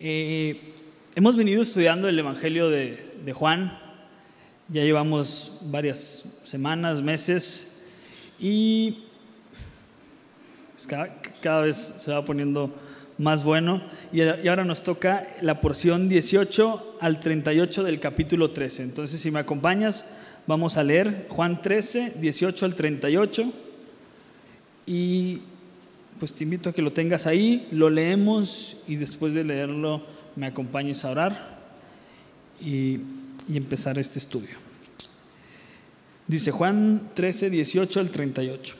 Eh, hemos venido estudiando el Evangelio de, de Juan, ya llevamos varias semanas, meses, y pues, cada, cada, vez se va poniendo más bueno. Y, y ahora nos toca la porción 18 al 38 del capítulo 13. Entonces, si me acompañas, vamos a leer Juan 13, 18 al 38. Y pues te invito a que lo tengas ahí, lo leemos y después de leerlo me acompañes a orar y, y empezar este estudio. Dice Juan 13, 18 al 38.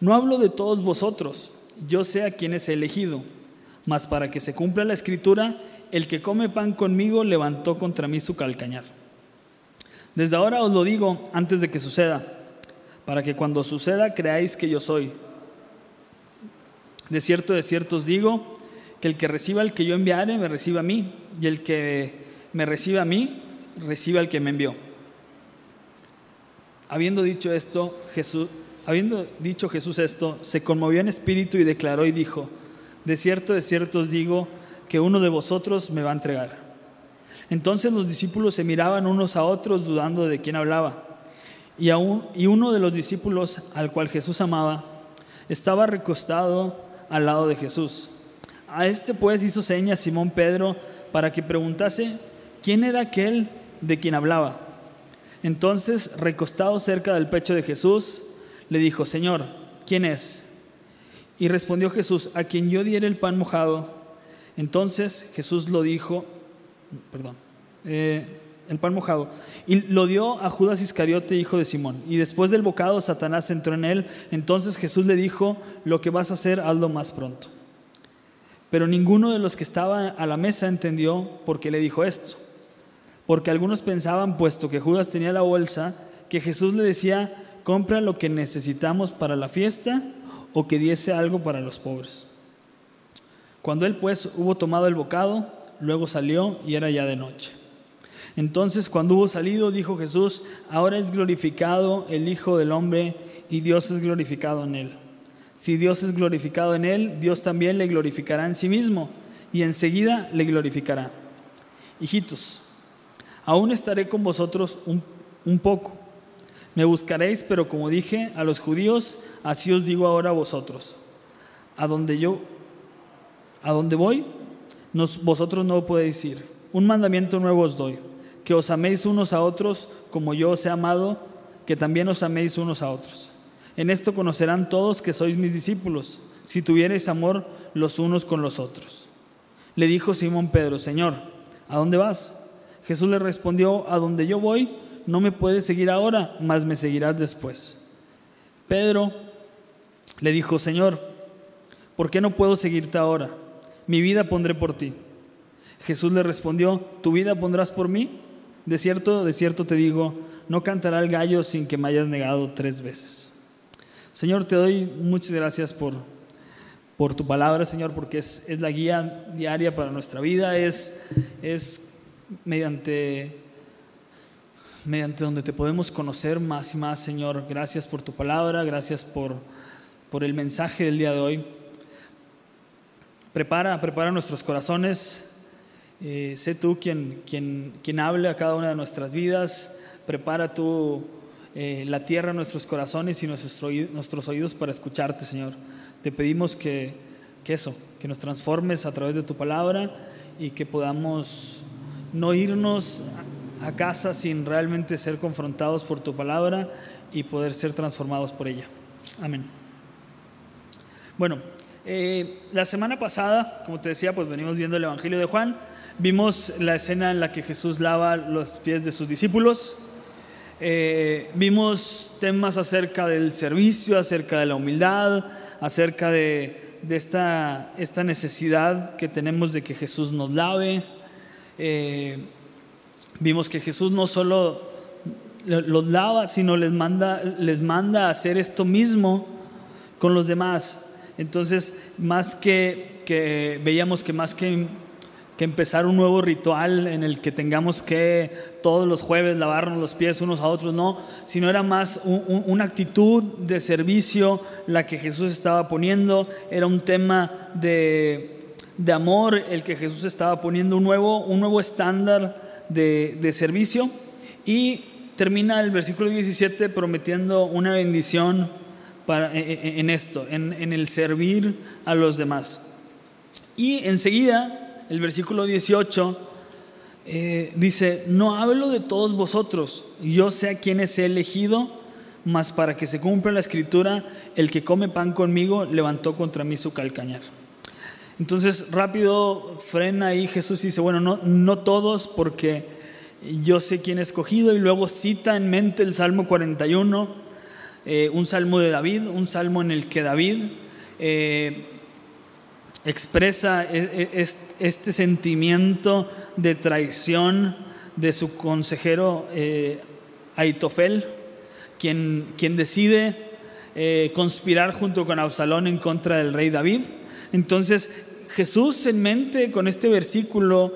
No hablo de todos vosotros, yo sé a quienes he elegido, mas para que se cumpla la escritura, el que come pan conmigo levantó contra mí su calcañar. Desde ahora os lo digo antes de que suceda, para que cuando suceda creáis que yo soy. De cierto, de cierto os digo, que el que reciba al que yo enviare, me reciba a mí, y el que me reciba a mí, reciba al que me envió. Habiendo dicho esto, Jesús, habiendo dicho Jesús esto, se conmovió en espíritu y declaró y dijo, de cierto, de cierto os digo, que uno de vosotros me va a entregar. Entonces los discípulos se miraban unos a otros dudando de quién hablaba. Y, aún, y uno de los discípulos al cual Jesús amaba estaba recostado al lado de Jesús. A este pues hizo señas Simón Pedro para que preguntase quién era aquel de quien hablaba. Entonces, recostado cerca del pecho de Jesús, le dijo, Señor, ¿quién es? Y respondió Jesús, a quien yo diera el pan mojado. Entonces Jesús lo dijo, perdón, eh, el pan mojado, y lo dio a Judas Iscariote, hijo de Simón. Y después del bocado, Satanás entró en él. Entonces Jesús le dijo, lo que vas a hacer, hazlo más pronto. Pero ninguno de los que estaba a la mesa entendió por qué le dijo esto. Porque algunos pensaban, puesto que Judas tenía la bolsa, que Jesús le decía, compra lo que necesitamos para la fiesta o que diese algo para los pobres. Cuando él pues hubo tomado el bocado, luego salió y era ya de noche. Entonces cuando hubo salido, dijo Jesús, ahora es glorificado el Hijo del Hombre y Dios es glorificado en él. Si Dios es glorificado en él, Dios también le glorificará en sí mismo y enseguida le glorificará. Hijitos, aún estaré con vosotros un, poco. Me buscaréis, pero como dije a los judíos, así os digo ahora a vosotros. A donde yo, a donde voy, vosotros no podéis ir. Un mandamiento nuevo os doy, que os améis unos a otros como yo os he amado, que también os améis unos a otros. En esto conocerán todos que sois mis discípulos, si tuviereis amor los unos con los otros. Le dijo Simón Pedro, Señor, ¿a dónde vas? Jesús le respondió, a donde yo voy, no me puedes seguir ahora, mas me seguirás después. Pedro le dijo, Señor, ¿por qué no puedo seguirte ahora? Mi vida pondré por ti. Jesús le respondió, ¿tu vida pondrás por mí? De cierto, de cierto te digo, no cantará el gallo sin que me hayas negado tres veces. Señor, te doy muchas gracias por, por tu palabra, Señor, porque es, es la guía diaria para nuestra vida, es, es mediante, mediante donde te podemos conocer más y más, Señor. Gracias por tu palabra, gracias por, por el mensaje del día de hoy. Prepara, prepara nuestros corazones. Eh, sé tú quien, hable a cada una de nuestras vidas. Prepara tú eh, la tierra nuestros corazones y nuestros, nuestros oídos para escucharte, Señor. Te pedimos que, que eso, que nos transformes a través de tu palabra y que podamos no irnos a casa sin realmente ser confrontados por tu palabra y poder ser transformados por ella. Amén. Bueno, eh, la semana pasada, como te decía, pues venimos viendo el Evangelio de Juan. Vimos la escena en la que Jesús lava los pies de sus discípulos. Eh, vimos temas acerca del servicio, acerca de la humildad, acerca de, de esta, esta, necesidad que tenemos de que Jesús nos lave. Eh, vimos que Jesús no solo los lava, sino les manda, les manda a hacer esto mismo con los demás. Entonces, más que, que veíamos que más que, que, empezar un nuevo ritual en el que tengamos que todos los jueves lavarnos los pies unos a otros, no, sino era más un, un, una actitud de servicio la que Jesús estaba poniendo, era un tema de, de amor el que Jesús estaba poniendo un nuevo, un nuevo estándar de, de servicio y termina el versículo 17 prometiendo una bendición para, e, e, en esto, en, en el servir a los demás. Y enseguida, el versículo 18 eh, dice, no hablo de todos vosotros, yo sé a quienes he elegido, mas para que se cumpla la escritura, el que come pan conmigo levantó contra mí su calcañar. Entonces rápido frena ahí Jesús y dice, bueno, no, no todos porque yo sé quién he escogido y luego cita en mente el Salmo 41, eh, un salmo de David, un salmo en el que David eh, expresa e, e, este sentimiento de traición de su consejero eh, Aitofel, quien, quien decide eh, conspirar junto con Absalón en contra del rey David. Entonces Jesús en mente con este versículo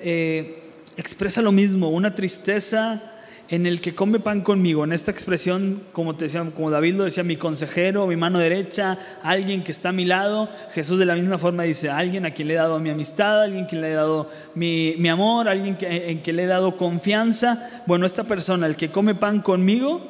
eh, expresa lo mismo, una tristeza en el que come pan conmigo, en esta expresión, como, te decía, como David lo decía, mi consejero, mi mano derecha, alguien que está a mi lado, Jesús de la misma forma dice, alguien a quien le he dado mi amistad, alguien a quien le he dado mi, amor, alguien en quien le he dado confianza. Bueno, esta persona, el que come pan conmigo,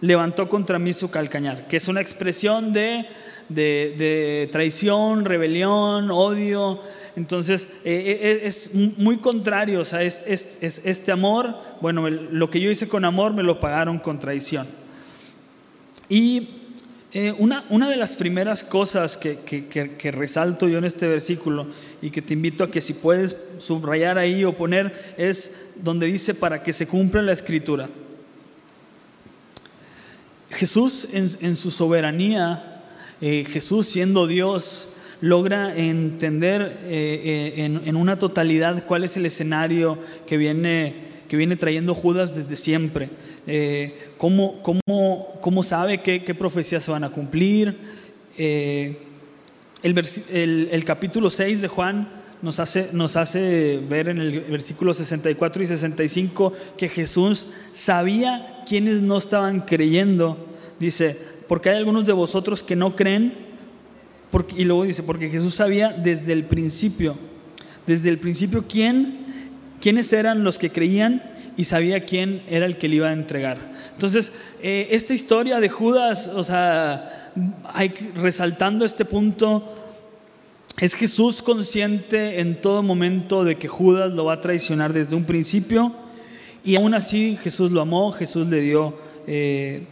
levantó contra mí su calcañar, que es una expresión de traición, rebelión, odio, entonces, eh, eh, eh, es muy contrario, o sea, es, este amor, bueno, lo que yo hice con amor me lo pagaron con traición. Y una, una, de las primeras cosas que, que, resalto yo en este versículo y que te invito a que si puedes subrayar ahí o poner es donde dice para que se cumpla la escritura. Jesús en, en su soberanía, Jesús siendo Dios, logra entender eh, eh, en, una totalidad cuál es el escenario que viene, que viene trayendo Judas desde siempre. Eh, cómo, cómo, sabe qué, qué, profecías se van a cumplir. El, el, capítulo 6 de Juan nos hace, nos hace ver en el versículo 64 y 65 que Jesús sabía quienes no estaban creyendo. Dice, porque hay algunos de vosotros que no creen y luego dice, porque Jesús sabía desde el principio, desde el principio quién, quiénes eran los que creían y sabía quién era el que le iba a entregar. Entonces, eh, esta historia de Judas, o sea, resaltando este punto, es Jesús consciente en todo momento de que Judas lo va a traicionar desde un principio y aún así Jesús lo amó, Jesús le dio... Eh,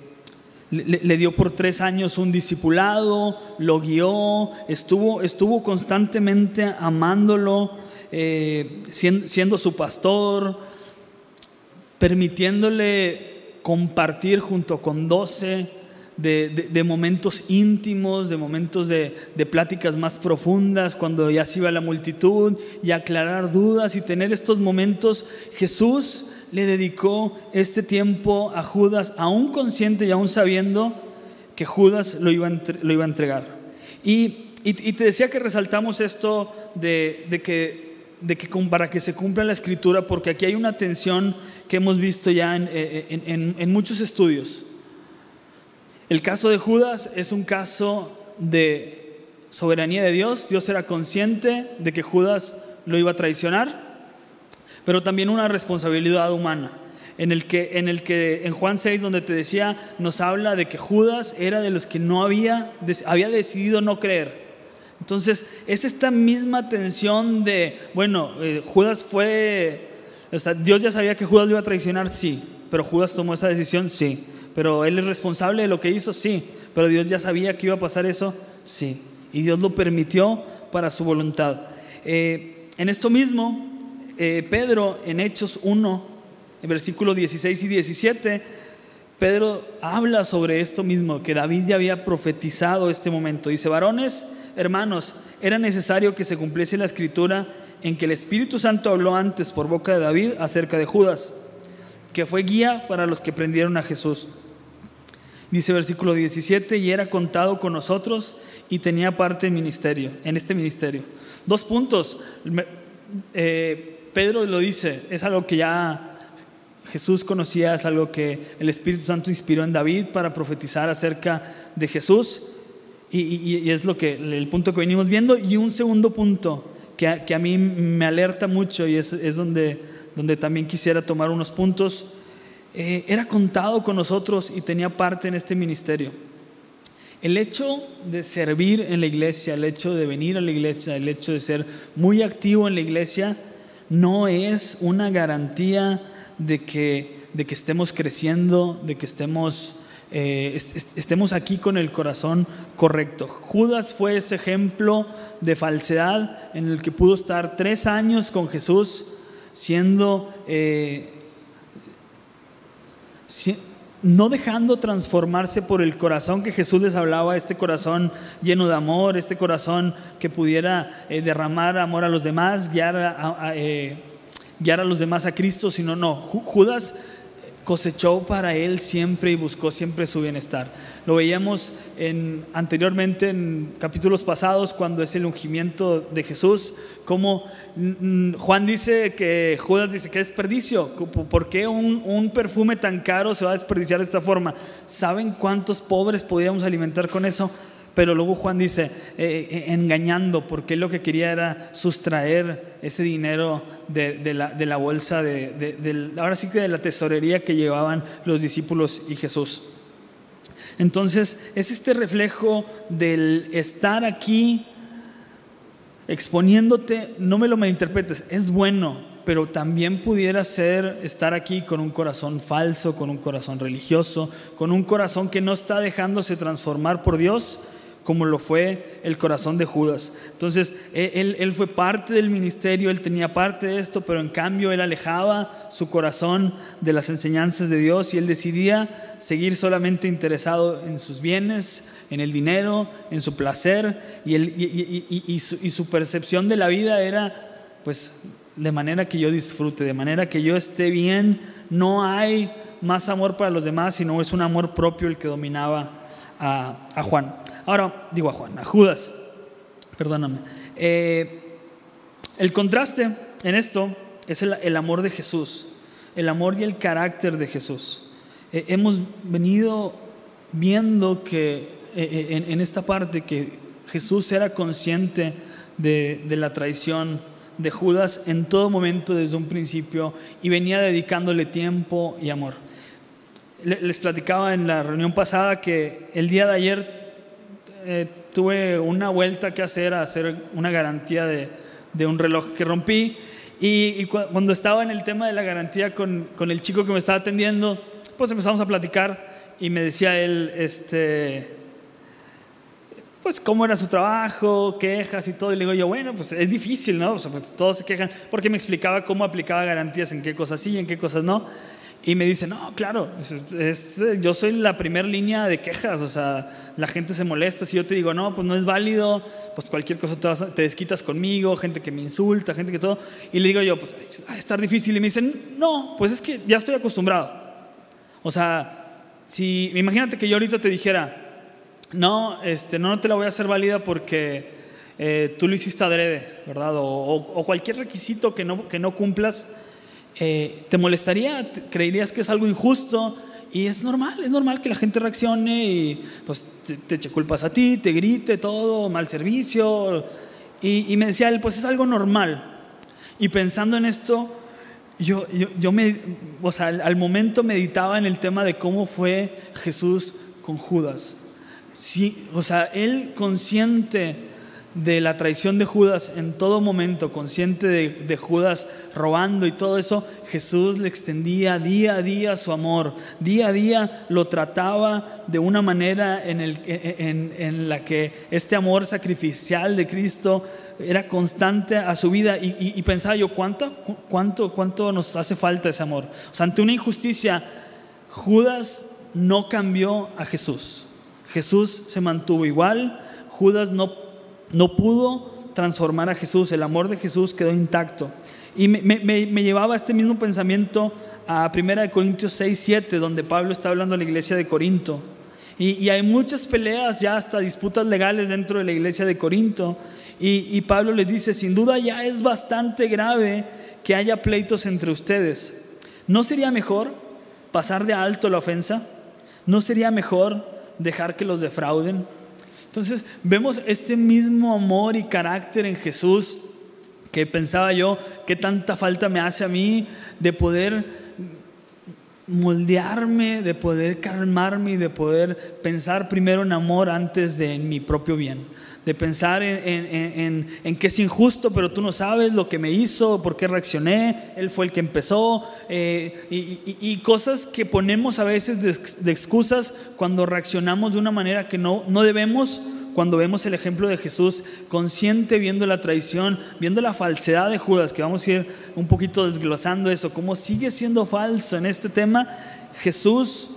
le, dio por tres años un discipulado, lo guió, estuvo, estuvo constantemente amándolo, eh, siendo, su pastor, permitiéndole compartir junto con doce de, momentos íntimos, de momentos de, de, pláticas más profundas, cuando ya se iba la multitud, y aclarar dudas y tener estos momentos. Jesús le dedicó este tiempo a Judas, aún consciente y aún sabiendo que Judas lo iba a, entregar. Y, te decía que resaltamos esto de, que, para que se cumpla la escritura, porque aquí hay una tensión que hemos visto ya en, en muchos estudios. El caso de Judas es un caso de soberanía de Dios. Dios era consciente de que Judas lo iba a traicionar pero también una responsabilidad humana. En el, que, en el que en Juan 6, donde te decía, nos habla de que Judas era de los que no había, había decidido no creer. Entonces, es esta misma tensión de, bueno, eh, Judas fue, Dios ya sabía que Judas lo iba a traicionar, sí, pero Judas tomó esa decisión, sí, pero él es responsable de lo que hizo, sí, pero Dios ya sabía que iba a pasar eso, sí, y Dios lo permitió para su voluntad. Eh, en esto mismo, eh, Pedro en Hechos 1, en versículos 16 y 17, Pedro habla sobre esto mismo, que David ya había profetizado este momento. Dice, varones, hermanos, era necesario que se cumpliese la escritura en que el Espíritu Santo habló antes por boca de David acerca de Judas, que fue guía para los que prendieron a Jesús. Dice versículo 17, y era contado con nosotros y tenía parte en ministerio, en este ministerio. Dos puntos. Eh, Pedro lo dice, es algo que ya Jesús conocía, es algo que el Espíritu Santo inspiró en David para profetizar acerca de Jesús. Y, es lo que, el punto que venimos viendo. Y un segundo punto que a, que a mí me alerta mucho y es, es, donde, donde también quisiera tomar unos puntos. Eh, era contado con nosotros y tenía parte en este ministerio. El hecho de servir en la iglesia, el hecho de venir a la iglesia, el hecho de ser muy activo en la iglesia, no es una garantía de que, de que estemos creciendo, de que estemos, eh, estemos aquí con el corazón correcto. Judas fue ese ejemplo de falsedad en el que pudo estar tres años con Jesús siendo... Eh, no dejando transformarse por el corazón que Jesús les hablaba, este corazón lleno de amor, este corazón que pudiera eh, derramar amor a los demás, guiar a, eh, guiar a los demás a Cristo, sino no, Judas cosechó para él siempre y buscó siempre su bienestar. Lo veíamos en, anteriormente en capítulos pasados cuando es el ungimiento de Jesús, como mm, Juan dice que Judas dice que desperdicio, ¿por qué un, un perfume tan caro se va a desperdiciar de esta forma? ¿Saben cuántos pobres podíamos alimentar con eso? Pero luego Juan dice, eh, eh, engañando, porque lo que quería era sustraer ese dinero de, la, bolsa, de, ahora sí que de la tesorería que llevaban los discípulos y Jesús. Entonces, es este reflejo del estar aquí exponiéndote, no me lo malinterpretes, es bueno, pero también pudiera ser estar aquí con un corazón falso, con un corazón religioso, con un corazón que no está dejándose transformar por Dios como lo fue el corazón de Judas. Entonces, e, él, fue parte del ministerio, él tenía parte de esto, pero en cambio él alejaba su corazón de las enseñanzas de Dios y él decidía seguir solamente interesado en sus bienes, en el dinero, en su placer y, su, percepción de la vida era, pues, de manera que yo disfrute, de manera que yo esté bien, no hay más amor para los demás, sino es un amor propio el que dominaba a Juan. Ahora, digo a Juan, a Judas, perdóname. Eh, el contraste en esto es el, amor de Jesús, el amor y el carácter de Jesús. Eh, hemos venido viendo que eh, en, esta parte que Jesús era consciente de, la traición de Judas en todo momento desde un principio y venía dedicándole tiempo y amor. Les platicaba en la reunión pasada que el día de ayer eh, tuve una vuelta que hacer a hacer una garantía de, de un reloj que rompí. Y, cuando estaba en el tema de la garantía con, con, el chico que me estaba atendiendo, pues empezamos a platicar y me decía él, este, pues cómo era su trabajo, quejas y todo. Y le digo yo, bueno, pues es difícil, ¿no? O sea, pues todos se quejan, porque me explicaba cómo aplicaba garantías en qué cosas sí y en qué cosas no. Y me dice, no, claro, yo soy la primera línea de quejas, o sea, la gente se molesta, si yo te digo, no, pues no es válido, pues cualquier cosa te, desquitas conmigo, gente que me insulta, gente que todo, y le digo yo, pues a estar difícil, y me dicen, no, pues es que ya estoy acostumbrado. O sea, si, imagínate que yo ahorita te dijera, no, este, no, te la voy a hacer válida porque eh, tú lo hiciste adrede, ¿verdad? O, o, cualquier requisito que no, que no cumplas, eh, ¿te molestaría? ¿Creerías que es algo injusto? Y es normal, es normal que la gente reaccione y pues te, eche culpas a ti, te grite todo, mal servicio. Y, me decía él, pues es algo normal. Y pensando en esto, yo, yo, me, o sea, al, al, momento meditaba en el tema de cómo fue Jesús con Judas. Sí, o sea, él consciente de la traición de Judas en todo momento, consciente de, Judas robando y todo eso, Jesús le extendía día a día su amor, día a día lo trataba de una manera en, la que este amor sacrificial de Cristo era constante a su vida. Y, pensaba yo, ¿cuánto, cuánto, ¿cuánto nos hace falta ese amor? Ante una injusticia, Judas no cambió a Jesús, Jesús se mantuvo igual, Judas no no pudo transformar a Jesús, el amor de Jesús quedó intacto. Y me, llevaba este mismo pensamiento a 1 Corintios 6, 7, donde Pablo está hablando a la iglesia de Corinto. Y, hay muchas peleas, ya hasta disputas legales dentro de la iglesia de Corinto. Y, y Pablo les dice, sin duda ya es bastante grave que haya pleitos entre ustedes. ¿No sería mejor pasar de alto la ofensa? ¿No sería mejor dejar que los defrauden? Entonces vemos este mismo amor y carácter en Jesús que pensaba yo, qué tanta falta me hace a mí de poder moldearme, de poder calmarme y de poder pensar primero en amor antes de en mi propio bien. De pensar en, que es injusto, pero tú no sabes lo que me hizo, por qué reaccioné, él fue el que empezó, eh, y, cosas que ponemos a veces de, de, excusas cuando reaccionamos de una manera que no, no debemos. Cuando vemos el ejemplo de Jesús consciente viendo la traición, viendo la falsedad de Judas, que vamos a ir un poquito desglosando eso, cómo sigue siendo falso en este tema, Jesús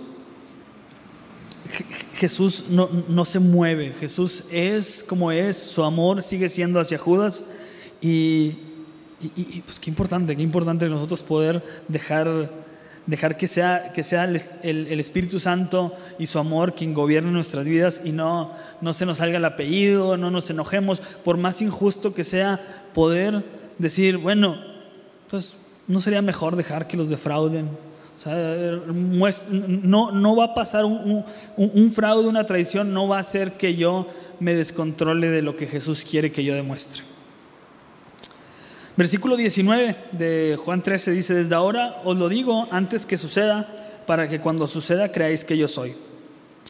Jesús no, se mueve, Jesús es como es, su amor sigue siendo hacia Judas. Y, pues qué importante, qué importante nosotros poder dejar dejar que sea, que sea el, Espíritu Santo y su amor quien gobierne nuestras vidas y no, no se nos salga el apellido, no nos enojemos, por más injusto que sea, poder decir, bueno, pues no sería mejor dejar que los defrauden. No, no va a pasar un fraude, una traición, no va a hacer que yo me descontrole de lo que Jesús quiere que yo demuestre. Versículo 19 de Juan 13 dice, desde ahora os lo digo antes que suceda, para que cuando suceda creáis que yo soy.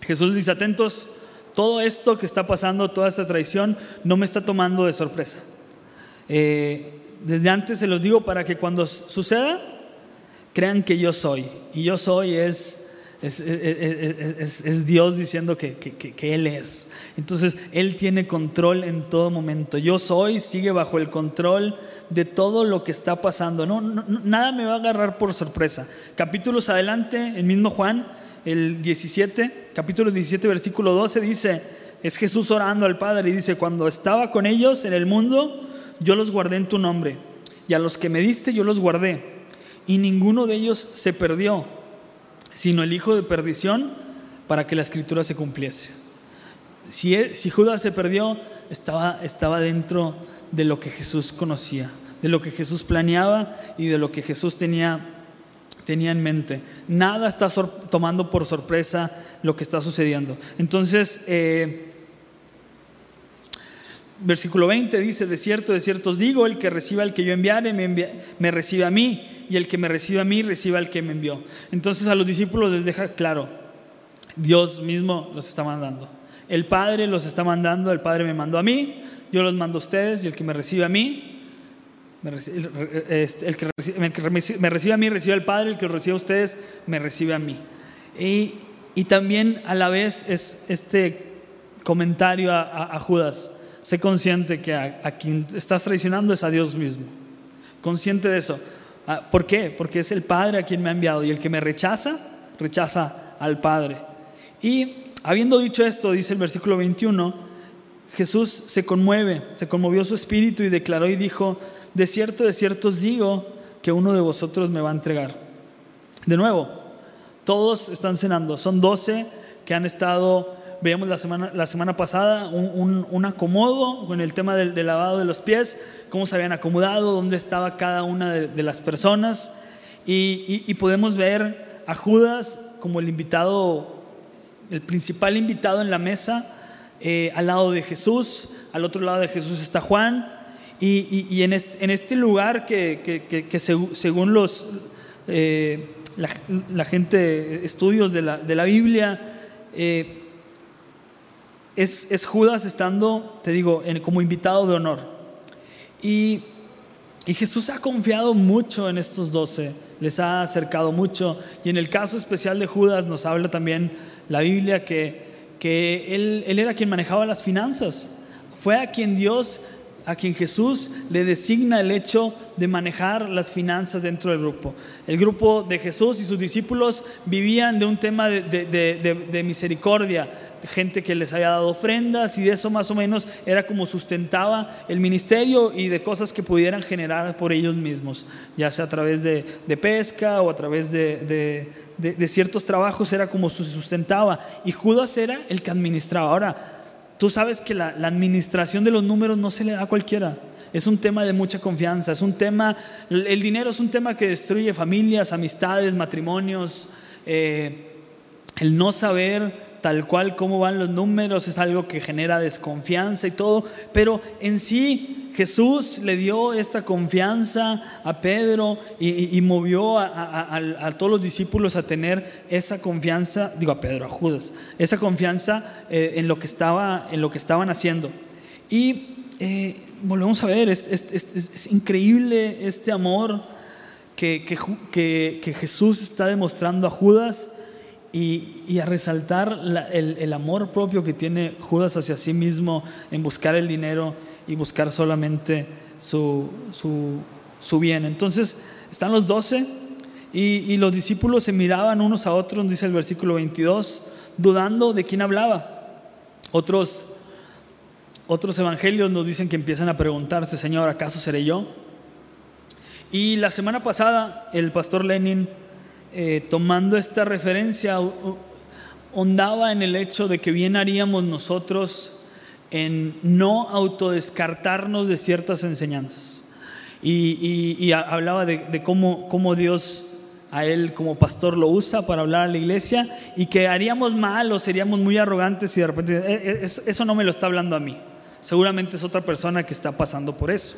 Jesús dice, atentos, todo esto que está pasando, toda esta traición, no me está tomando de sorpresa. Eh, desde antes se los digo para que cuando suceda, crean que yo soy. Y yo soy es es, Dios diciendo que, Él es. Entonces, Él tiene control en todo momento. Yo soy, sigue bajo el control de todo lo que está pasando. No, nada me va a agarrar por sorpresa. Capítulos adelante, el mismo Juan, el 17, capítulo 17, versículo 12, dice, es Jesús orando al Padre y dice, cuando estaba con ellos en el mundo, yo los guardé en tu nombre. Y a los que me diste, yo los guardé. Y ninguno de ellos se perdió sino el hijo de perdición para que la escritura se cumpliese. Si, Judas se perdió, estaba, estaba dentro de lo que Jesús conocía, de lo que Jesús planeaba y de lo que Jesús tenía, tenía en mente. Nada está tomando por sorpresa lo que está sucediendo. Entonces, eh, versículo 20 dice, de cierto, de cierto os digo, el que reciba al que yo enviare, me, me recibe a mí y el que me recibe a mí recibe al que me envió. Entonces a los discípulos les deja claro, Dios mismo los está mandando. El Padre los está mandando, el Padre me mandó a mí, yo los mando a ustedes y el que me recibe a mí, este, el, que me recibe a mí recibe al Padre, el que recibe a ustedes me recibe a mí. Y también a la vez es este comentario a, Judas, sé consciente que a, a quien estás traicionando es a Dios mismo, consciente de eso. Ah, ¿Por qué? Porque es el Padre a quien me ha enviado y el que me rechaza, rechaza al Padre. Y habiendo dicho esto, dice el versículo 21, Jesús se conmueve, se conmovió su espíritu y declaró y dijo, de cierto, de cierto os digo que uno de vosotros me va a entregar. De nuevo, todos están cenando, son doce que han estado veíamos la semana, la semana pasada un, acomodo con el tema del, lavado de los pies, cómo se habían acomodado, dónde estaba cada una de, las personas. Y, podemos ver a Judas como el invitado, el principal invitado en la mesa, eh, al lado de Jesús, al otro lado de Jesús está Juan. Y, en, este, lugar que, según los, eh, la, gente, estudios de la, de la Biblia, eh, es, Judas estando, te digo, como invitado de honor. Y, Jesús ha confiado mucho en estos doce, les ha acercado mucho. Y en el caso especial de Judas nos habla también la Biblia que, que él, él era quien manejaba las finanzas. Fue a quien Dios a quien Jesús le designa el hecho de manejar las finanzas dentro del grupo. El grupo de Jesús y sus discípulos vivían de un tema de, misericordia, gente que les había dado ofrendas y de eso más o menos era como sustentaba el ministerio y de cosas que pudieran generar por ellos mismos, ya sea a través de, pesca o a través de, ciertos trabajos, era como se sustentaba. Y Judas era el que administraba. Ahora, Tú sabes que la, administración de los números no se le da a cualquiera. Es un tema de mucha confianza, es un tema, el dinero es un tema que destruye familias, amistades, matrimonios. Eh, el no saber tal cual cómo van los números, es algo que genera desconfianza y todo, pero en sí Jesús le dio esta confianza a Pedro y, movió a, todos los discípulos a tener esa confianza, digo a Pedro, a Judas, esa confianza eh, en, lo que estaba, en lo que estaban haciendo. Y eh, volvemos a ver, es, increíble este amor que, que, Jesús está demostrando a Judas y, a resaltar el, amor propio que tiene Judas hacia sí mismo en buscar el dinero y buscar solamente su, su, bien. Entonces están los doce y, los discípulos se miraban unos a otros, dice el versículo 22, dudando de quién hablaba. Otros, otros evangelios nos dicen que empiezan a preguntarse, Señor, ¿acaso seré yo? Y la semana pasada el pastor Lenin eh, tomando esta referencia, ondaba en el hecho de que bien haríamos nosotros en no autodescartarnos de ciertas enseñanzas. Y, hablaba de, cómo, cómo, Dios a él como pastor lo usa para hablar a la iglesia y que haríamos mal o seríamos muy arrogantes y de repente, eh, eh, eso no me lo está hablando a mí. Seguramente es otra persona que está pasando por eso.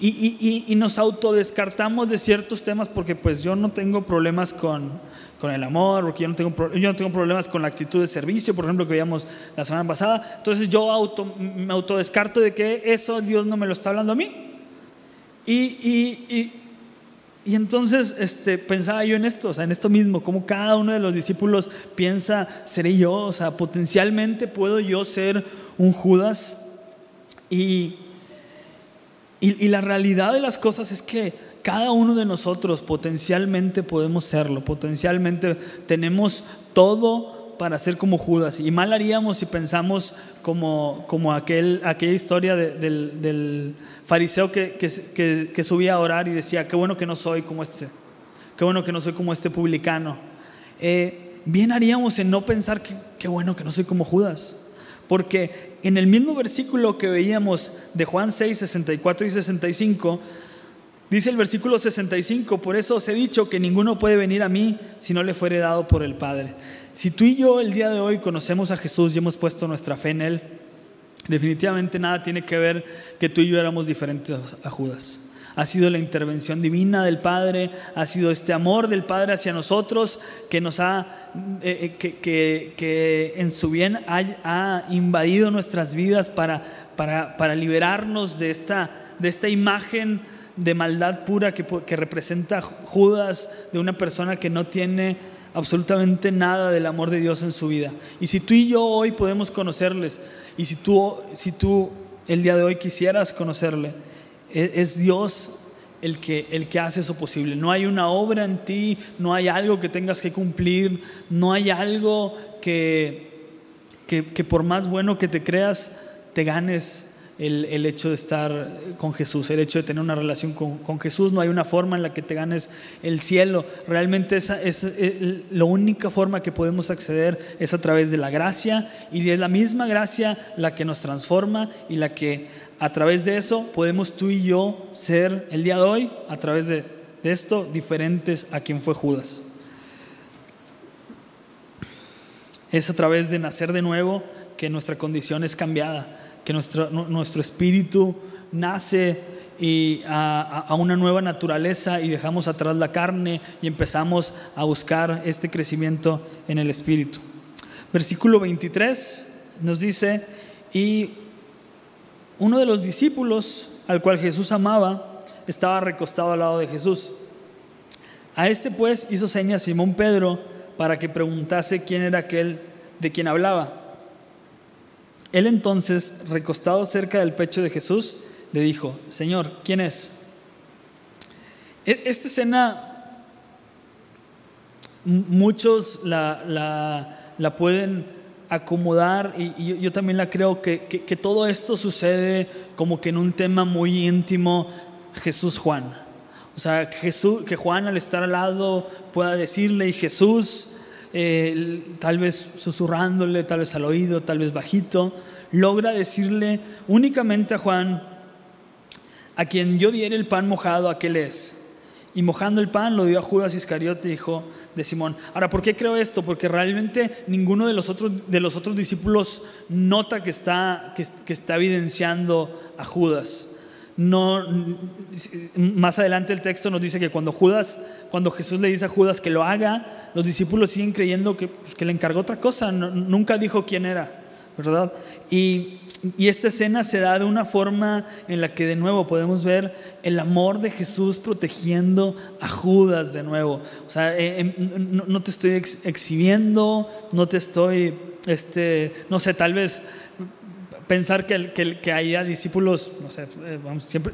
Y, nos autodescartamos de ciertos temas porque pues yo no tengo problemas con, el amor, porque yo no, tengo, yo no tengo problemas con la actitud de servicio, por ejemplo, que veíamos la semana pasada. Entonces yo auto, me autodescarto de que eso Dios no me lo está hablando a mí. Y, y entonces este, pensaba yo en esto, o sea, en esto mismo, como cada uno de los discípulos piensa, seré yo, o sea, potencialmente puedo yo ser un Judas. Y, y, la realidad de las cosas es que cada uno de nosotros potencialmente podemos serlo, potencialmente tenemos todo para ser como Judas. Y mal haríamos si pensamos como, como aquel, aquella historia del, fariseo que, que, subía a orar y decía, qué bueno que no soy como este, qué bueno que no soy como este publicano. Eh, bien haríamos en no pensar que qué bueno que no soy como Judas. Porque en el mismo versículo que veíamos de Juan 6, 64 y 65, dice el versículo 65, por eso os he dicho que ninguno puede venir a mí si no le fuere dado por el Padre. Si tú y yo el día de hoy conocemos a Jesús y hemos puesto nuestra fe en Él, definitivamente nada tiene que ver que tú y yo éramos diferentes a Judas ha sido la intervención divina del Padre, ha sido este amor del Padre hacia nosotros que nos ha, eh, eh, que, en su bien ha, invadido nuestras vidas para, para, liberarnos de esta, de esta imagen de maldad pura que, que representa Judas, de una persona que no tiene absolutamente nada del amor de Dios en su vida. Y si tú y yo hoy podemos conocerles, y si tú, si tú el día de hoy quisieras conocerle, es Dios el que, el que hace eso posible. No hay una obra en ti, no hay algo que tengas que cumplir, no hay algo que, que, por más bueno que te creas, te ganes el, hecho de estar con Jesús, el hecho de tener una relación con, Jesús. No hay una forma en la que te ganes el cielo. Realmente esa es, es la única forma que podemos acceder es a través de la gracia y es la misma gracia la que nos transforma y la que a través de eso podemos tú y yo ser el día de hoy, a través de, esto, diferentes a quien fue Judas. Es a través de nacer de nuevo que nuestra condición es cambiada, que nuestro, nuestro espíritu nace y a, una nueva naturaleza y dejamos atrás la carne y empezamos a buscar este crecimiento en el espíritu. Versículo 23 nos dice, y uno de los discípulos al cual Jesús amaba estaba recostado al lado de Jesús. A este pues hizo señas Simón Pedro para que preguntase quién era aquel de quien hablaba. Él entonces, recostado cerca del pecho de Jesús, le dijo, Señor, ¿quién es? E-, esta escena muchos la, la pueden acomodar, y, yo también la creo, que, todo esto sucede como que en un tema muy íntimo, Jesús-Juan. O sea, Jesús, que Juan al estar al lado pueda decirle, y Jesús, eh, tal vez susurrándole, tal vez al oído, tal vez bajito, logra decirle únicamente a Juan, a quien yo diera el pan mojado, aquel es. Y mojando el pan lo dio a Judas Iscariote, hijo de Simón. Ahora, ¿por qué creo esto? Porque realmente ninguno de los otros, de los otros discípulos nota que está, que, está evidenciando a Judas. No, más adelante el texto nos dice que cuando Judas, cuando Jesús le dice a Judas que lo haga, los discípulos siguen creyendo que, pues, que le encargó otra cosa. nunca dijo quién era. ¿verdad? Y, esta escena se da de una forma en la que de nuevo podemos ver el amor de Jesús protegiendo a Judas de nuevo. O sea, eh, em, no, te estoy exhibiendo, no te estoy, este, no sé, tal vez pensar que, que, que haya discípulos, no sé, eh,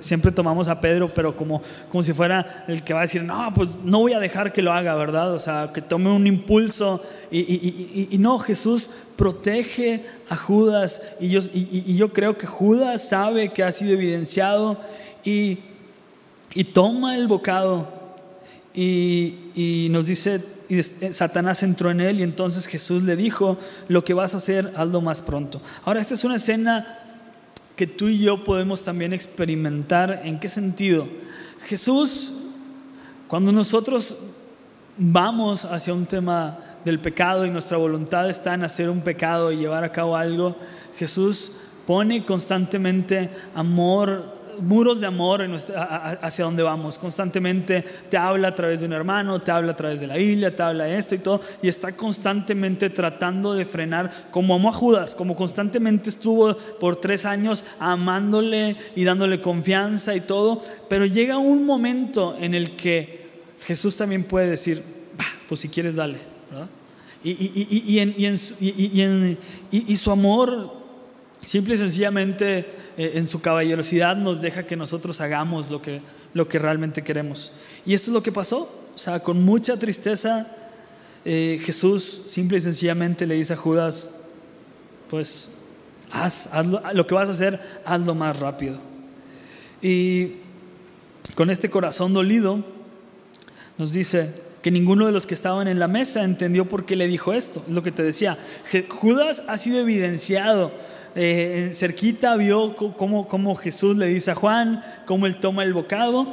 siempre, tomamos a Pedro, pero como, como si fuera el que va a decir, no, pues no voy a dejar que lo haga, ¿verdad? O sea, que tome un impulso. Y, no, Jesús protege a Judas. Y, yo creo que Judas sabe que ha sido evidenciado y, toma el bocado y nos dice, y eh, Satanás entró en él y entonces Jesús le dijo, lo que vas a hacer, hazlo más pronto. Ahora, esta es una escena que tú y yo podemos también experimentar. ¿En qué sentido? Jesús, cuando nosotros vamos hacia un tema del pecado y nuestra voluntad está en hacer un pecado y llevar a cabo algo, Jesús pone constantemente amor muros de amor hacia donde vamos. Constantemente te habla a través de un hermano, te habla a través de la Biblia, te habla esto y todo, y está constantemente tratando de frenar, como amó a Judas, como constantemente estuvo por tres años amándole y dándole confianza y todo, pero llega un momento en el que Jesús también puede decir, pues si quieres dale, y su amor simple y sencillamente eh, en su caballerosidad nos deja que nosotros hagamos lo que, lo que realmente queremos. Y esto es lo que pasó. O sea, con mucha tristeza, eh, Jesús simple y sencillamente le dice a Judas, pues haz, lo, que vas a hacer, hazlo más rápido. Y con este corazón dolido, nos dice que ninguno de los que estaban en la mesa entendió por qué le dijo esto. Es lo que te decía. Judas ha sido evidenciado eh, cerquita vio cómo, Jesús le dice a Juan, cómo él toma el bocado,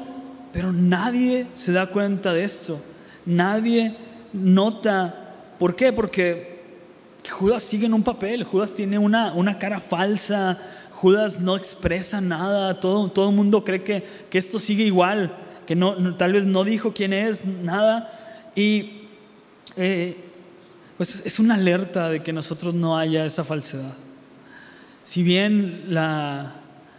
pero nadie se da cuenta de esto. Nadie nota. ¿Por qué? Porque Judas sigue en un papel, Judas tiene una, cara falsa, Judas no expresa nada, todo, todo el mundo cree que, que esto sigue igual, que no, tal vez no dijo quién es, nada. Y eh, pues es una alerta de que nosotros no haya esa falsedad. Si bien la,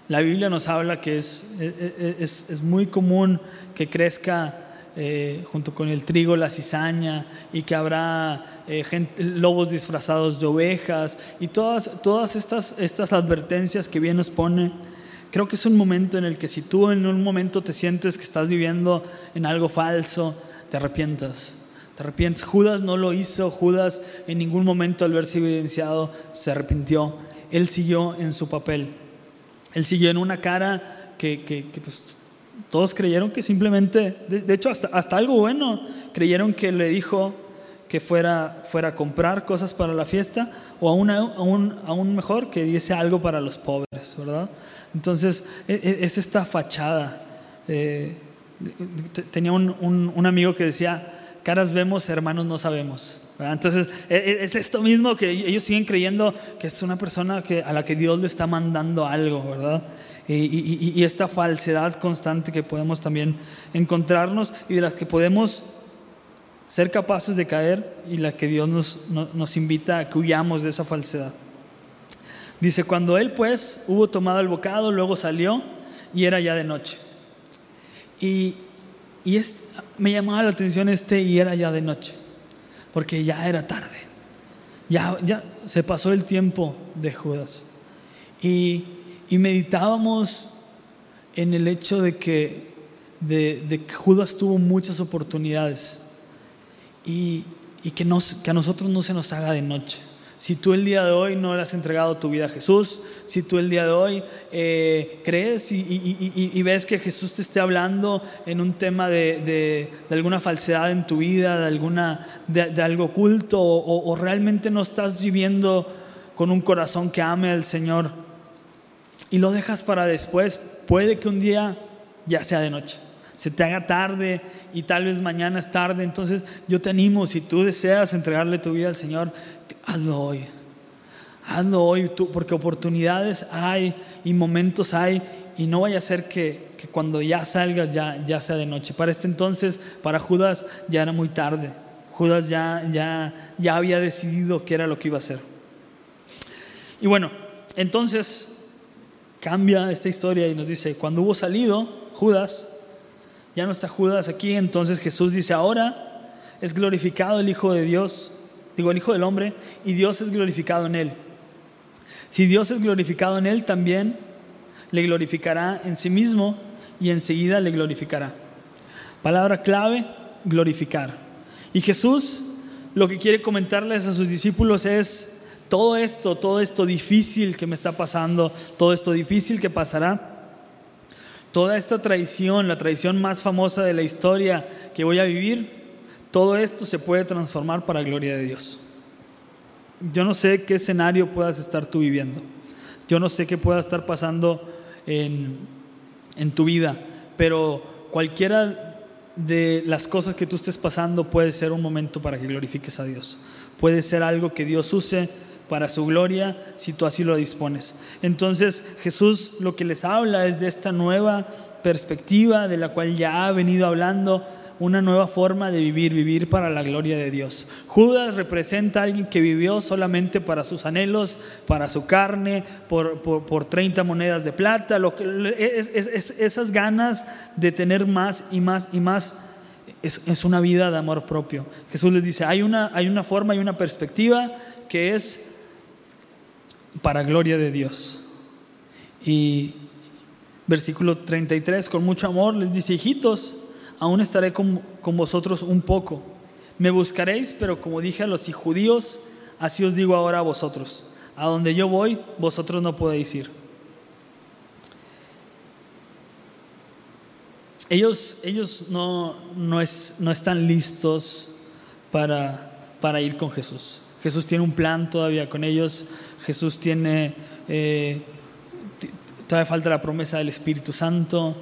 Biblia nos habla que es, es, muy común que crezca eh, junto con el trigo la cizaña y que habrá eh, lobos disfrazados de ovejas y todas, todas estas, estas advertencias que bien nos pone, creo que es un momento en el que si tú en un momento te sientes que estás viviendo en algo falso, te arrepientas. Te arrepientes. Judas no lo hizo, Judas en ningún momento al verse evidenciado se arrepintió él siguió en su papel. Él siguió en una cara que, pues, todos creyeron que simplemente, de, hecho hasta, hasta, algo bueno, creyeron que le dijo que fuera, fuera a comprar cosas para la fiesta o aún, aún, aún mejor que diese algo para los pobres, ¿verdad? Entonces e, e, es esta fachada. Eh, tenía un, un amigo que decía, caras vemos, hermanos no sabemos. Entonces, e, e, es esto mismo que ellos siguen creyendo que es una persona a la que Dios le está mandando algo, ¿verdad? Y, esta falsedad constante que podemos también encontrarnos y de las que podemos ser capaces de caer y la que Dios nos, nos invita a que huyamos de esa falsedad. Dice, cuando él pues hubo tomado el bocado, luego salió y era ya de noche. Y, y me llamaba la atención este y era ya de noche porque ya era tarde. Ya, ya se pasó el tiempo de Judas. Y, meditábamos en el hecho de que, de, de que Judas tuvo muchas oportunidades y, y que, nos, que a nosotros no se nos haga de noche. Si tú el día de hoy no le has entregado tu vida a Jesús, si tú el día de hoy eh, crees y, ves que Jesús te esté hablando en un tema de, alguna falsedad en tu vida, de, alguna, de, algo oculto, o, realmente no estás viviendo con un corazón que ame al Señor y lo dejas para después, puede que un día ya sea de noche. Se te haga tarde y tal vez mañana es tarde. Entonces yo te animo, si tú deseas entregarle tu vida al Señor, hazlo hoy. Hazlo hoy, tú, porque oportunidades hay y momentos hay y no vaya a ser que, que, cuando ya salgas ya, ya sea de noche. Para este entonces, para Judas ya era muy tarde. Judas ya, ya, ya había decidido qué era lo que iba a hacer. Y bueno, entonces cambia esta historia y nos dice, cuando hubo salido Judas, ya no está Judas aquí, entonces Jesús dice, ahora es glorificado el Hijo de Dios, digo el Hijo del Hombre, y Dios es glorificado en él. Si Dios es glorificado en él, también le glorificará en sí mismo y enseguida le glorificará. Palabra clave, glorificar. Y Jesús lo que quiere comentarles a sus discípulos es, todo esto, todo esto difícil que me está pasando, todo esto difícil que pasará, Toda esta traición, la traición más famosa de la historia que voy a vivir, todo esto se puede transformar para gloria de Dios. Yo no sé qué escenario puedas estar tú viviendo. Yo no sé qué pueda estar pasando en, en tu vida, pero cualquiera de las cosas que tú estés pasando puede ser un momento para que glorifiques a Dios. Puede ser algo que Dios use para su gloria si tú así lo dispones. Entonces Jesús lo que les habla es de esta nueva perspectiva de la cual ya ha venido hablando, una nueva forma de vivir, vivir para la gloria de Dios. Judas representa a alguien que vivió solamente para sus anhelos, para su carne, por, por, 30 monedas de plata, lo que, es, esas ganas de tener más y más y más. Es, es, una vida de amor propio. Jesús les dice, hay una, hay una forma, hay una perspectiva que es para gloria de Dios. Y versículo 33, con mucho amor les dice, hijitos, aún estaré con, con vosotros un poco. Me buscaréis, pero como dije a los judíos, así os digo ahora a vosotros. A donde yo voy, vosotros no podéis ir. Ellos, ellos no, no, es, no están listos para, para ir con Jesús. Jesús tiene un plan todavía con ellos. Jesús tiene, eh, todavía falta la promesa del Espíritu Santo,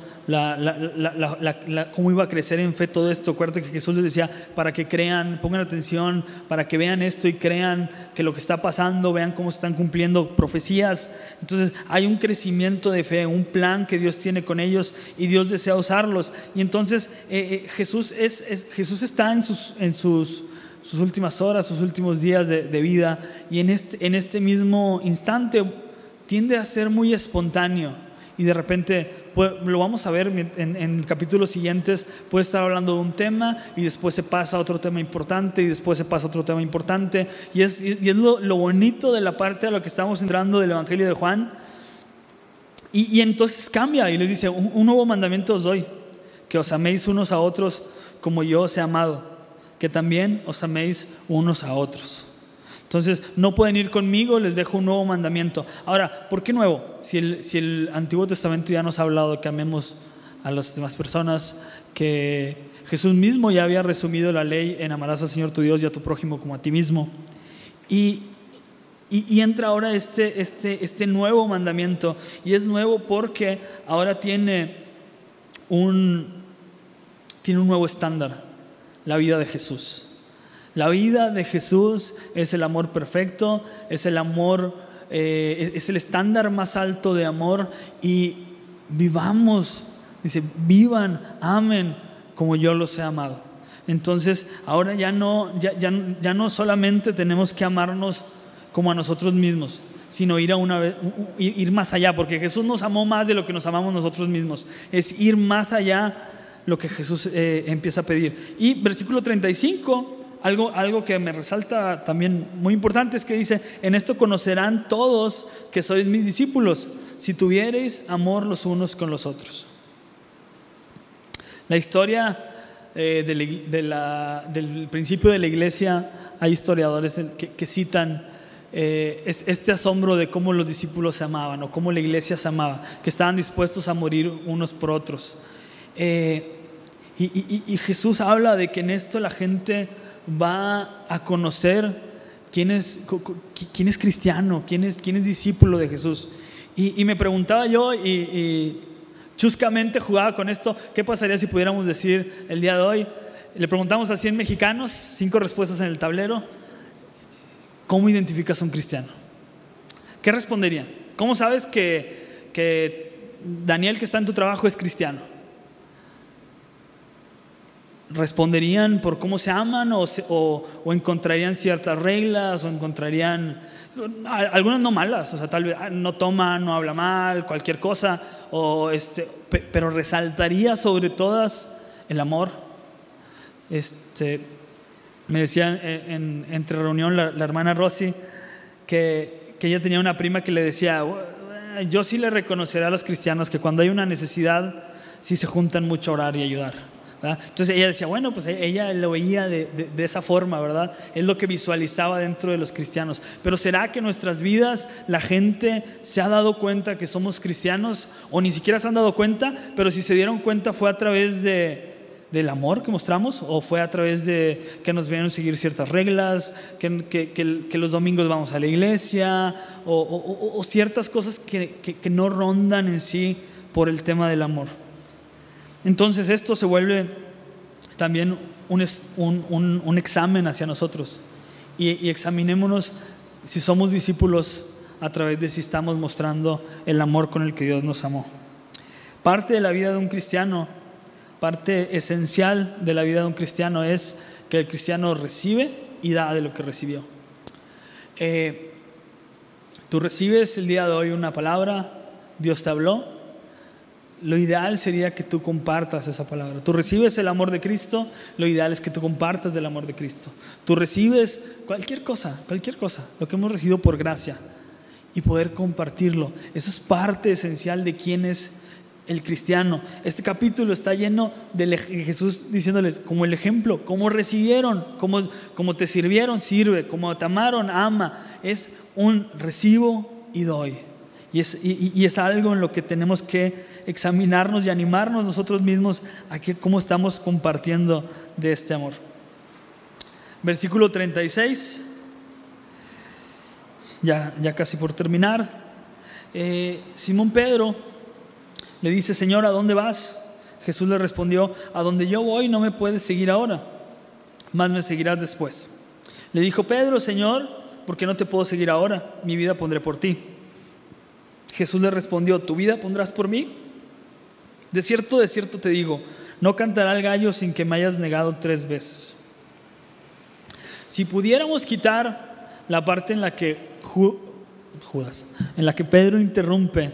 cómo iba a crecer en fe todo esto. Acuérdate que Jesús les decía, para que crean, pongan atención, para que vean esto y crean que lo que está pasando, vean cómo están cumpliendo profecías. Entonces hay un crecimiento de fe, un plan que Dios tiene con ellos y Dios desea usarlos. Y entonces eh, eh, Jesús, es, Jesús está en sus... En sus sus últimas horas, sus últimos días de, vida, y en este, en este mismo instante tiende a ser muy espontáneo. Y de repente, lo vamos a ver en, en, capítulos siguientes, puede estar hablando de un tema y después se pasa a otro tema importante y después se pasa a otro tema importante. Y es, y es lo, lo, bonito de la parte a lo que estamos entrando del Evangelio de Juan. Y, y entonces cambia y les dice, un nuevo mandamiento os doy, que os améis unos a otros como yo os he amado que también os améis unos a otros. Entonces, no pueden ir conmigo, les dejo un nuevo mandamiento. Ahora, ¿por qué nuevo? Si el, si el Antiguo Testamento ya nos ha hablado que amemos a las demás personas, que Jesús mismo ya había resumido la ley en amarás al Señor tu Dios y a tu prójimo como a ti mismo. Y, y, entra ahora este, este, este nuevo mandamiento. Y es nuevo porque ahora tiene un, tiene un nuevo estándar la vida de Jesús. La vida de Jesús es el amor perfecto, es el amor, eh, es el estándar más alto de amor y vivamos, dice, vivan, amen como yo los he amado. Entonces, ahora ya no, ya, ya, no solamente tenemos que amarnos como a nosotros mismos, sino ir, a una vez, ir más allá, porque Jesús nos amó más de lo que nos amamos nosotros mismos. Es ir más allá lo que Jesús eh, empieza a pedir. Y versículo 35, algo, algo que me resalta también muy importante es que dice, en esto conocerán todos que sois mis discípulos, si tuviereis amor los unos con los otros. La historia eh, del principio de la iglesia, hay historiadores que, citan eh, este asombro de cómo los discípulos se amaban o cómo la iglesia se amaba, que estaban dispuestos a morir unos por otros. Eh, y, Jesús habla de que en esto la gente va a conocer quién es, quién es cristiano, quién es, quién es discípulo de Jesús. Y, me preguntaba yo, y, chuscamente jugaba con esto. ¿Qué pasaría si pudiéramos decir el día de hoy? Le preguntamos a 100 mexicanos, cinco respuestas en el tablero. ¿Cómo identificas a un cristiano? ¿Qué responderían? ¿Cómo sabes que, que Daniel que está en tu trabajo es cristiano? ¿Responderían por cómo se aman o, o, encontrarían ciertas reglas o encontrarían algunas no malas, o sea, tal vez ah, no toma, no habla mal, cualquier cosa, o este, pero resaltaría sobre todas el amor. Este, me decía en, entre reunión la, hermana Rosy que, que ella tenía una prima que le decía, yo sí le reconoceré a los cristianos que cuando hay una necesidad, sí se juntan mucho a orar y ayudar. Entonces ella decía, bueno, pues ella lo veía de, esa forma, ¿verdad? Es lo que visualizaba dentro de los cristianos. Pero ¿será que en nuestras vidas la gente se ha dado cuenta que somos cristianos o ni siquiera se han dado cuenta, pero si se dieron cuenta fue a través de, del amor que mostramos o fue a través de que nos vieron seguir ciertas reglas, que, que, los domingos vamos a la iglesia o, ciertas cosas que no rondan en sí por el tema del amor? Entonces esto se vuelve también un, examen hacia nosotros y, examinémonos si somos discípulos a través de si estamos mostrando el amor con el que Dios nos amó. Parte de la vida de un cristiano, parte esencial de la vida de un cristiano es que el cristiano recibe y da de lo que recibió. Eh, tú recibes el día de hoy una palabra, Dios te habló, lo ideal sería que tú compartas esa palabra. Tú recibes el amor de Cristo, lo ideal es que tú compartas del amor de Cristo. Tú recibes cualquier cosa, cualquier cosa, lo que hemos recibido por gracia y poder compartirlo. Eso es parte esencial de quién es el cristiano. Este capítulo está lleno de Jesús diciéndoles como el ejemplo, cómo recibieron, cómo, cómo te sirvieron, sirve, cómo te amaron, ama. Es un recibo y doy. Y es, y es algo en lo que tenemos que examinarnos y animarnos nosotros mismos a que, cómo estamos compartiendo de este amor. Versículo 36, ya, ya casi por terminar. Eh, Simón Pedro le dice, Señor, ¿a dónde vas? Jesús le respondió, a donde yo voy no me puedes seguir ahora, más me seguirás después. Le dijo Pedro, Señor, ¿por qué no te puedo seguir ahora? Mi vida pondré por ti. Jesús le respondió, ¿tu vida pondrás por mí? De cierto, de cierto te digo, no cantará el gallo sin que me hayas negado tres veces. Si pudiéramos quitar la parte en la que Judas, en la que Pedro interrumpe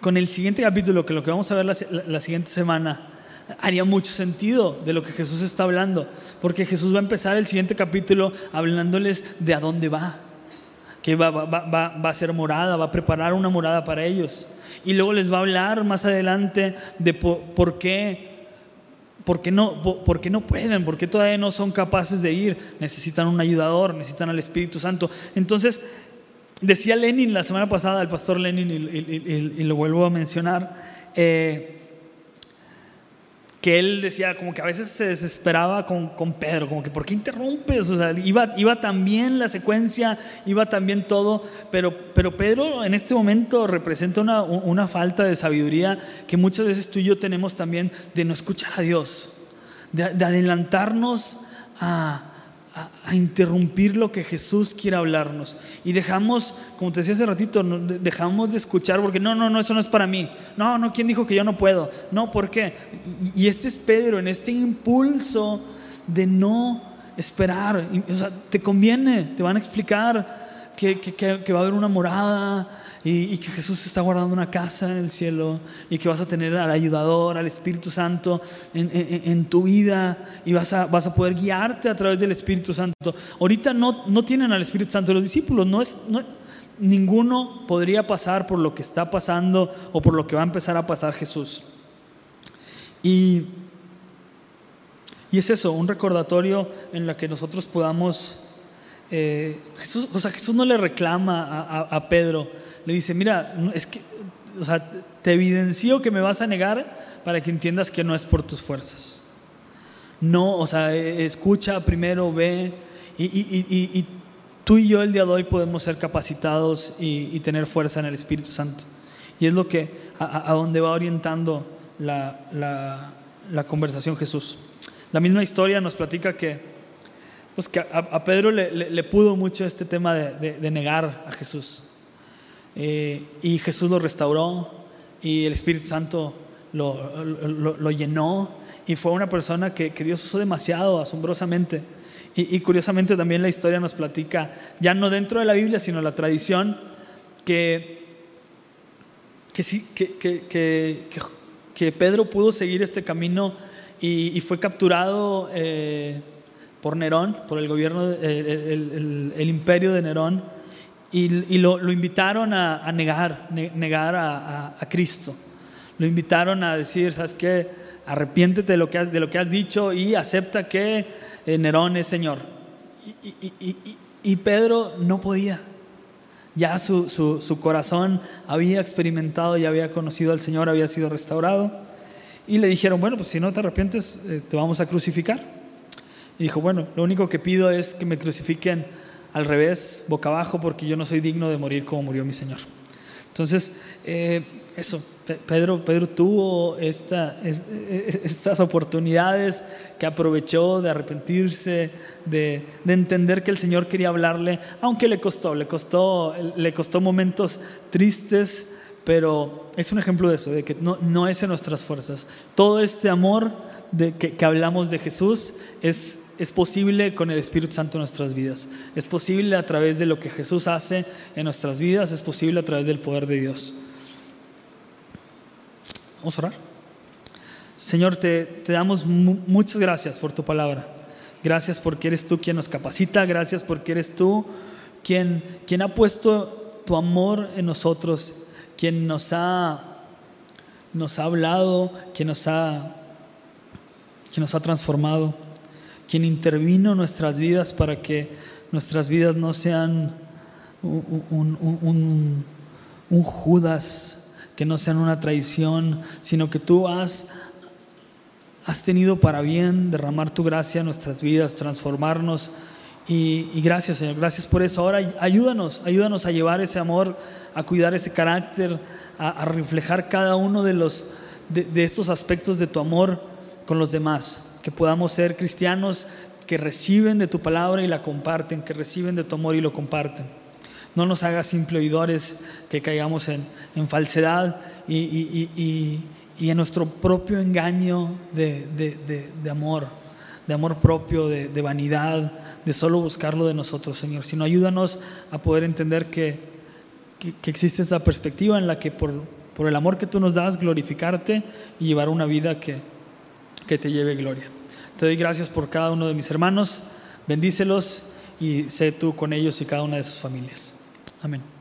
con el siguiente capítulo, que lo que vamos a ver la, la siguiente semana, haría mucho sentido de lo que Jesús está hablando, porque Jesús va a empezar el siguiente capítulo hablándoles de a dónde va, que va, va, va, va a ser morada, va a preparar una morada para ellos. Y luego les va a hablar más adelante de por, qué, por qué, no, no pueden, por qué todavía no son capaces de ir. Necesitan un ayudador, necesitan al Espíritu Santo. Entonces, decía Lenin la semana pasada, el pastor Lenin, y, lo vuelvo a mencionar, eh, que él decía como que a veces se desesperaba con, con Pedro, como que ¿por qué interrumpes? O sea, iba, iba tan la secuencia, iba tan bien todo, pero, pero Pedro en este momento representa una, una falta de sabiduría que muchas veces tú y yo tenemos también de no escuchar a Dios, de adelantarnos a, a, interrumpir lo que Jesús quiere hablarnos. Y dejamos, como te decía hace ratito, dejamos de escuchar porque no, no, no, eso no es para mí. No, no, ¿quién dijo que yo no puedo? No, ¿por qué? Y, este es Pedro, en este impulso de no esperar. O sea, te conviene, te van a explicar que, va a haber una morada y, que Jesús está guardando una casa en el cielo y que vas a tener al ayudador, al Espíritu Santo en, tu vida y vas a, vas a poder guiarte a través del Espíritu Santo. Ahorita no, no tienen al Espíritu Santo los discípulos, no es, ninguno podría pasar por lo que está pasando o por lo que va a empezar a pasar Jesús. Y, y es eso, un recordatorio en la que nosotros podamos... Eh, Jesús, o sea, Jesús no le reclama a, a Pedro, le dice, mira, es que, o sea, te evidencio que me vas a negar para que entiendas que no es por tus fuerzas. No, o sea, e, escucha primero, ve, y, tú y yo el día de hoy podemos ser capacitados y, tener fuerza en el Espíritu Santo. Y es lo que, a, donde va orientando la, conversación Jesús. La misma historia nos platica que, pues que a, Pedro le, pudo mucho este tema de, negar a Jesús. Eh, y Jesús lo restauró y el Espíritu Santo lo, llenó y fue una persona que, Dios usó demasiado, asombrosamente. Y, curiosamente también la historia nos platica, ya no dentro de la Biblia, sino la tradición, que, que, sí, que, que Pedro pudo seguir este camino y, fue capturado eh, por Nerón, por el gobierno, el, imperio de Nerón, y, lo, invitaron a, negar, negar a, a Cristo lo invitaron a decir, ¿sabes qué? Arrepiéntete de lo que has, de lo que has dicho y acepta que eh, Nerón es Señor. Y, Pedro no podía. Ya su, su, corazón había experimentado, ya había conocido al Señor, había sido restaurado. Y le dijeron, bueno, pues si no te arrepientes, eh, te vamos a crucificar. Y dijo, bueno, lo único que pido es que me crucifiquen al revés, boca abajo, porque yo no soy digno de morir como murió mi Señor. Entonces, eh, eso, Pedro, Pedro tuvo esta, estas oportunidades que aprovechó de arrepentirse, de, entender que el Señor quería hablarle, aunque le costó, le costó, le costó momentos tristes, pero es un ejemplo de eso, de que no, no es en nuestras fuerzas. Todo este amor de que, que hablamos de Jesús es, es posible con el Espíritu Santo en nuestras vidas. Es posible a través de lo que Jesús hace en nuestras vidas, es posible a través del poder de Dios. Vamos a orar. Señor, te, damos muchas gracias por tu palabra. Gracias porque eres tú quien nos capacita. Gracias porque eres tú quien, quien ha puesto tu amor en nosotros, quien nos ha, nos ha hablado, quien nos ha, quien nos ha transformado, quien intervino en nuestras vidas para que nuestras vidas no sean un, Judas que no sean una traición, sino que tú has, has tenido para bien derramar tu gracia en nuestras vidas, transformarnos. Y, gracias, Señor, gracias por eso. Ahora ayúdanos, ayúdanos a llevar ese amor, a cuidar ese carácter, a, reflejar cada uno de, los, de estos aspectos de tu amor con los demás. Que podamos ser cristianos que reciben de tu palabra y la comparten, que reciben de tu amor y lo comparten. No nos haga simple oidores que caigamos en, falsedad y, en nuestro propio engaño de, amor, de amor propio, de, vanidad, de solo buscarlo de nosotros, Señor, sino ayúdanos a poder entender que, existe esta perspectiva en la que por, por, el amor que tú nos das, glorificarte y llevar una vida que, que te lleve gloria. Te doy gracias por cada uno de mis hermanos, bendícelos y sé tú con ellos y cada una de sus familias. Amén.